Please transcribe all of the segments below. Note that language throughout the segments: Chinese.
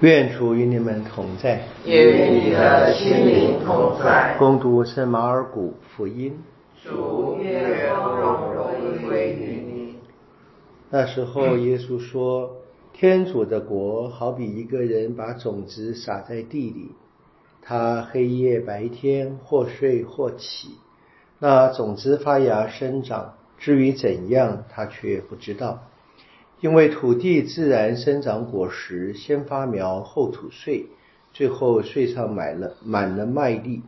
愿主与你们同在，与你的心灵同在。攻读圣马尔谷福音。主愿荣荣归于你。那时候，耶稣说：“天主的国好比一个人把种子撒在地里，他黑夜白天或睡或起，那种子发芽生长，至于怎样，他却不知道。”因为土地自然生长果实，先发苗后吐穗，最后穗上满了满了麦粒。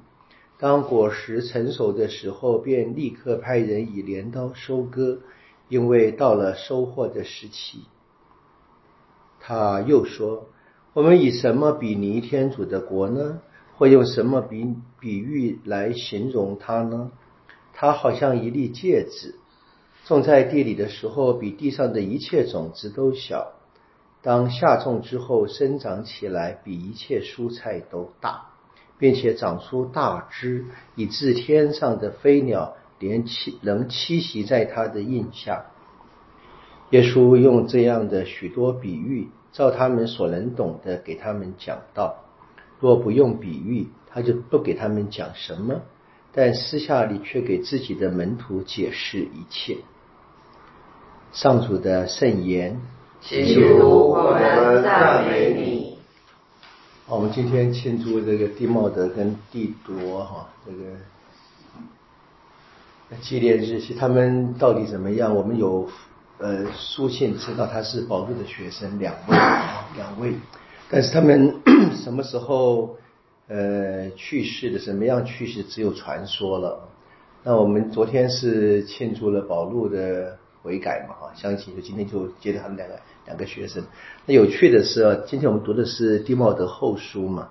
当果实成熟的时候，便立刻派人以镰刀收割，因为到了收获的时期。他又说：“我们以什么比拟天主的国呢？或用什么比比喻来形容它呢？它好像一粒戒指。”种在地里的时候，比地上的一切种子都小；当下种之后，生长起来，比一切蔬菜都大，并且长出大枝，以致天上的飞鸟连栖能栖息在它的印下。耶稣用这样的许多比喻，照他们所能懂的给他们讲道。若不用比喻，他就不给他们讲什么；但私下里却给自己的门徒解释一切。上主的圣言，祈求我们赞美你。我们今天庆祝这个蒂茂德跟蒂铎哈这个纪念日期，他们到底怎么样？我们有呃书信知道他是保路的学生两位啊两位，但是他们 什么时候呃去世的，什么样去世，只有传说了。那我们昨天是庆祝了保路的。悔改嘛，哈，相信就今天就接着他们两个两个学生。那有趣的是，今天我们读的是蒂茂德后书嘛，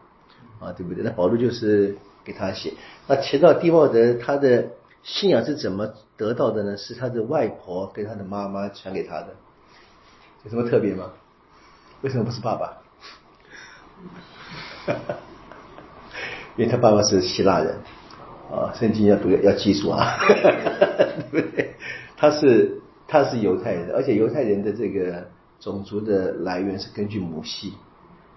啊，对不对？那保罗就是给他写。那提到蒂茂德，他的信仰是怎么得到的呢？是他的外婆跟他的妈妈传给他的，有什么特别吗？为什么不是爸爸？因为他爸爸是希腊人，啊，圣经要读要记住啊，对不对？他是。他是犹太人，而且犹太人的这个种族的来源是根据母系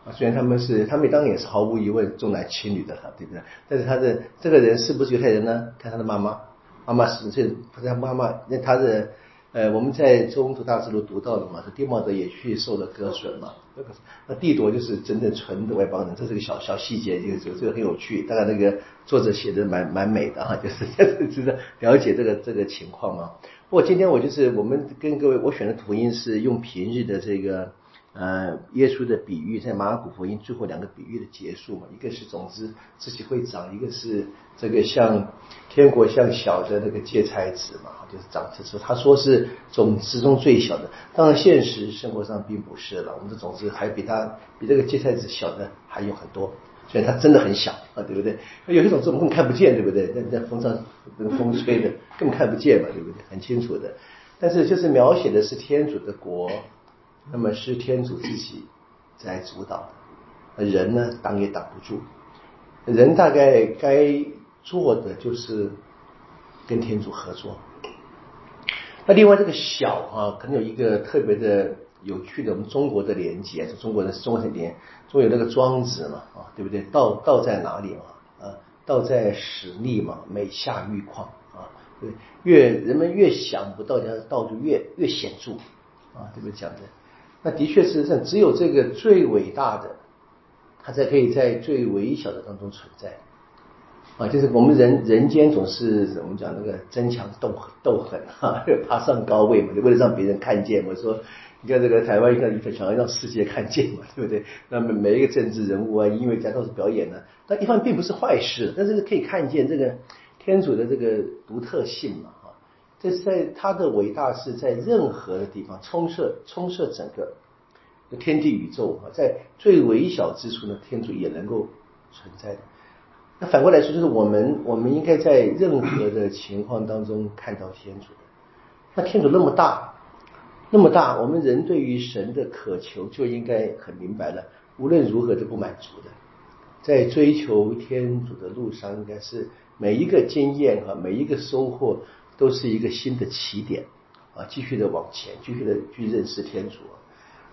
啊。虽然他们是，他们当然也是毫无疑问重男轻女的了，对不对？但是他的这个人是不是犹太人呢？看他的妈妈，妈妈是这，他妈妈那他的呃，我们在中途大之路读到了嘛，是蒂茂德也去受了割损嘛。那个那蒂铎就是真正纯的外邦人，这是个小小细节，这个这个很有趣。当然那个作者写的蛮蛮美的哈，就是就是了解这个这个情况嘛。不过今天我就是我们跟各位，我选的福音是用平日的这个呃耶稣的比喻，在马尔谷福音最后两个比喻的结束嘛，一个是种子自己会长，一个是这个像天国像小的那个芥菜籽嘛，就是长子说他说是种子中最小的，当然现实生活上并不是了，我们的种子还比它比这个芥菜籽小的还有很多。所以它真的很小啊，对不对？有一种字我们根本看不见，对不对？在在风上，那个风吹的根本看不见嘛，对不对？很清楚的。但是就是描写的是天主的国，那么是天主自己在主导，人呢挡也挡不住。人大概该做的就是跟天主合作。那另外这个小啊，可能有一个特别的。有趣的，我们中国的连接，是中国的中国的连，中有那个庄子嘛，啊，对不对？道道在哪里嘛？啊，道在实力嘛，美下愈况啊，对，越人们越想不到，的道就越越显著啊，对不对？讲的，那的确是上只有这个最伟大的，它才可以在最微小的当中存在啊，就是我们人人间总是怎么讲那个争强斗斗狠啊，爬上高位嘛，就为了让别人看见，我说。你看这个台湾，一看想要让世界看见嘛，对不对？那么每一个政治人物啊、音乐家都是表演的，但一方面并不是坏事，但是可以看见这个天主的这个独特性嘛，哈，这是在他的伟大是在任何的地方充塞充塞整个天地宇宙啊，在最微小之处呢，天主也能够存在的。那反过来说，就是我们我们应该在任何的情况当中看到天主。那天主那么大。那么大，我们人对于神的渴求就应该很明白了。无论如何都不满足的，在追求天主的路上，应该是每一个经验和每一个收获都是一个新的起点啊，继续的往前，继续的去认识天主。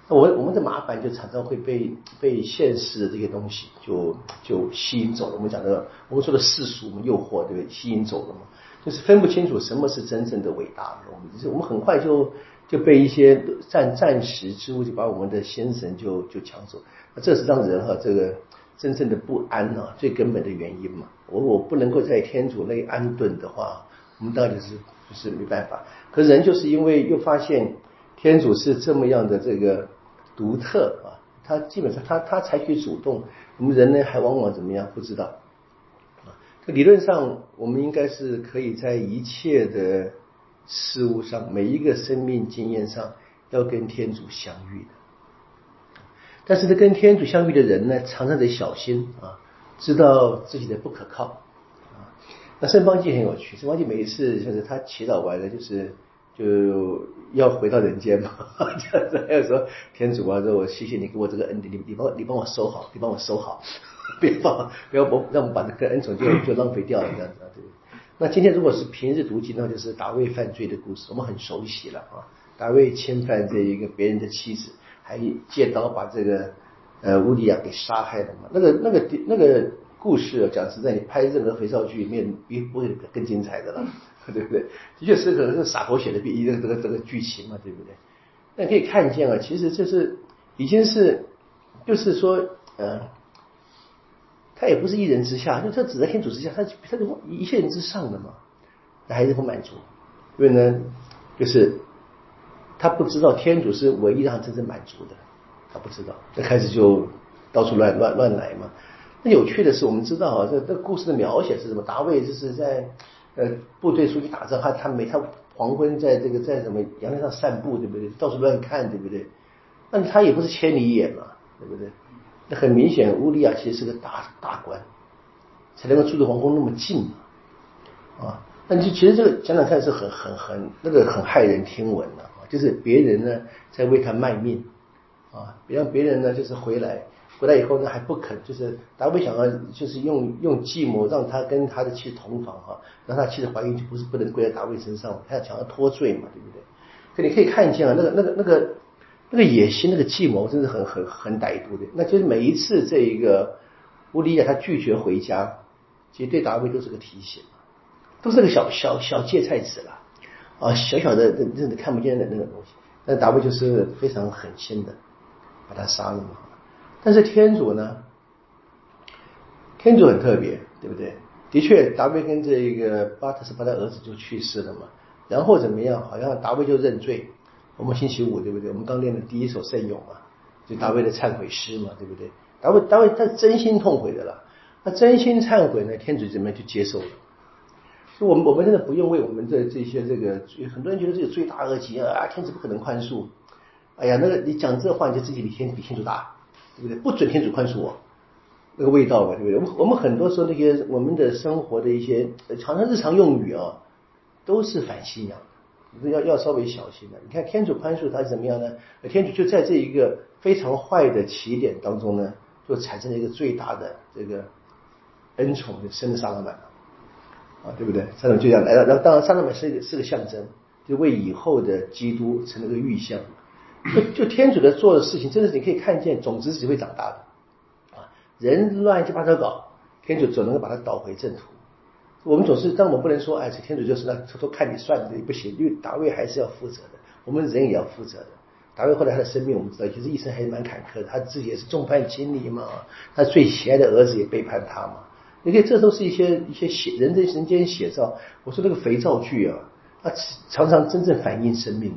那我我们的麻烦就常常会被被现实的这些东西就就吸引走了。我们讲的我们说的世俗，我们诱惑对不对？吸引走了嘛，就是分不清楚什么是真正的伟大。我们就是我们很快就就被一些暂暂时之物就把我们的心神就就抢走。那这是让人哈这个真正的不安啊最根本的原因嘛。我我不能够在天主内安顿的话，我们到底是就是没办法。可人就是因为又发现天主是这么样的这个独特啊，他基本上他他采取主动，我们人呢还往往怎么样不知道。理论上我们应该是可以在一切的事物上，每一个生命经验上要跟天主相遇的。但是，呢跟天主相遇的人呢，常常得小心啊。知道自己的不可靠啊，那圣方济很有趣。圣方济每一次就是他祈祷完了，就是就要回到人间嘛，这样子。还有说天主啊，说我谢谢你给我这个恩典，你你帮你帮我收好，你帮我收好，别放不要不让我们把这个恩宠就就浪费掉了这样子，那今天如果是平日读经，那就是大卫犯罪的故事，我们很熟悉了啊。大卫侵犯这一个别人的妻子，还借刀把这个。呃，乌迪亚给杀害了嘛？那个、那个、那个故事，啊讲实在，你拍任何肥皂剧里面，比不会更精彩的了，对不对？的确是可能是傻狗血的比这个这个这个剧情嘛，对不对？那可以看见啊，其实这是已经是，就是说，呃，他也不是一人之下，就他只在天主之下，他他是一切人之上的嘛，那还是不满足，因为呢，就是他不知道天主是唯一让他真正满足的。他不知道，那开始就到处乱乱乱来嘛。那有趣的是，我们知道啊，这这故事的描写是什么？大卫就是在呃部队出去打仗，他他每他黄昏在这个在什么阳台上散步，对不对？到处乱看，对不对？那他也不是千里眼嘛，对不对？那很明显，乌利亚其实是个大大官，才能够住的皇宫那么近嘛。啊，那你就其实这个想想看是很很很那个很骇人听闻的啊，就是别人呢在为他卖命。啊，别让别人呢，就是回来，回来以后呢还不肯，就是大卫想要，就是用用计谋让他跟他的妻同房哈，让他妻子怀孕就不是不能归在大卫身上，他要想要脱罪嘛，对不对？可你可以看见啊，那个那个那个那个野心，那个计谋，真是很很很歹毒的。那就是每一次这一个乌利亚他拒绝回家，其实对大卫都是个提醒，都是个小小小芥菜籽了啊，小小的认认看不见的那个东西，那大卫就是非常狠心的。把他杀了嘛？但是天主呢？天主很特别，对不对？的确，达维跟这个巴特斯巴他儿子就去世了嘛。然后怎么样？好像达维就认罪。我们星期五对不对？我们刚练的第一首圣咏嘛，就大卫的忏悔诗嘛，对不对？大卫，大卫他真心痛悔的了。他真心忏悔呢？天主怎么样就接受了？我们我们现在不用为我们的这些这个，很多人觉得这个罪大恶极啊，天主不可能宽恕。哎呀，那个你讲这话，你就自己比天比天主大，对不对？不准天主宽恕我，那个味道嘛，对不对？我们我们很多时候那些我们的生活的一些常常日常用语啊，都是反信仰，要要稍微小心的。你看天主宽恕他是怎么样呢？天主就在这一个非常坏的起点当中呢，就产生了一个最大的这个恩宠，就生了萨拉满啊，对不对？萨拉满就这样来了。那当然，萨拉满是个是个象征，就为以后的基督成了个预象。就就天主的做的事情，真的是你可以看见种子是会长大的啊！人乱七八糟搞，天主总能够把它导回正途。我们总是，但我们不能说，哎，这天主就是那偷偷看你算的也不行，因为大卫还是要负责的，我们人也要负责的。大卫后来他的生命，我们知道其实一生还是蛮坎坷的，他自己也是众叛亲离嘛，他最喜爱的儿子也背叛他嘛。你看，这都是一些一些写人的人间写照。我说那个肥皂剧啊，它常常真正反映生命。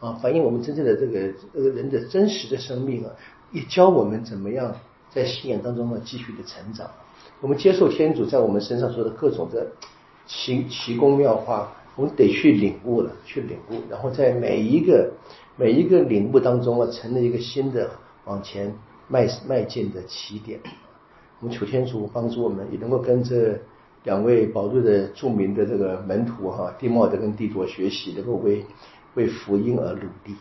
啊，反映我们真正的这个呃人的真实的生命啊，也教我们怎么样在信仰当中呢继续的成长。我们接受天主在我们身上说的各种的奇奇功妙化，我们得去领悟了，去领悟，然后在每一个每一个领悟当中啊，成了一个新的往前迈迈进的起点。我们求天主帮助我们，也能够跟着两位宝瑞的著名的这个门徒哈，蒂莫德跟蒂多学习，能够为。为福音而努力。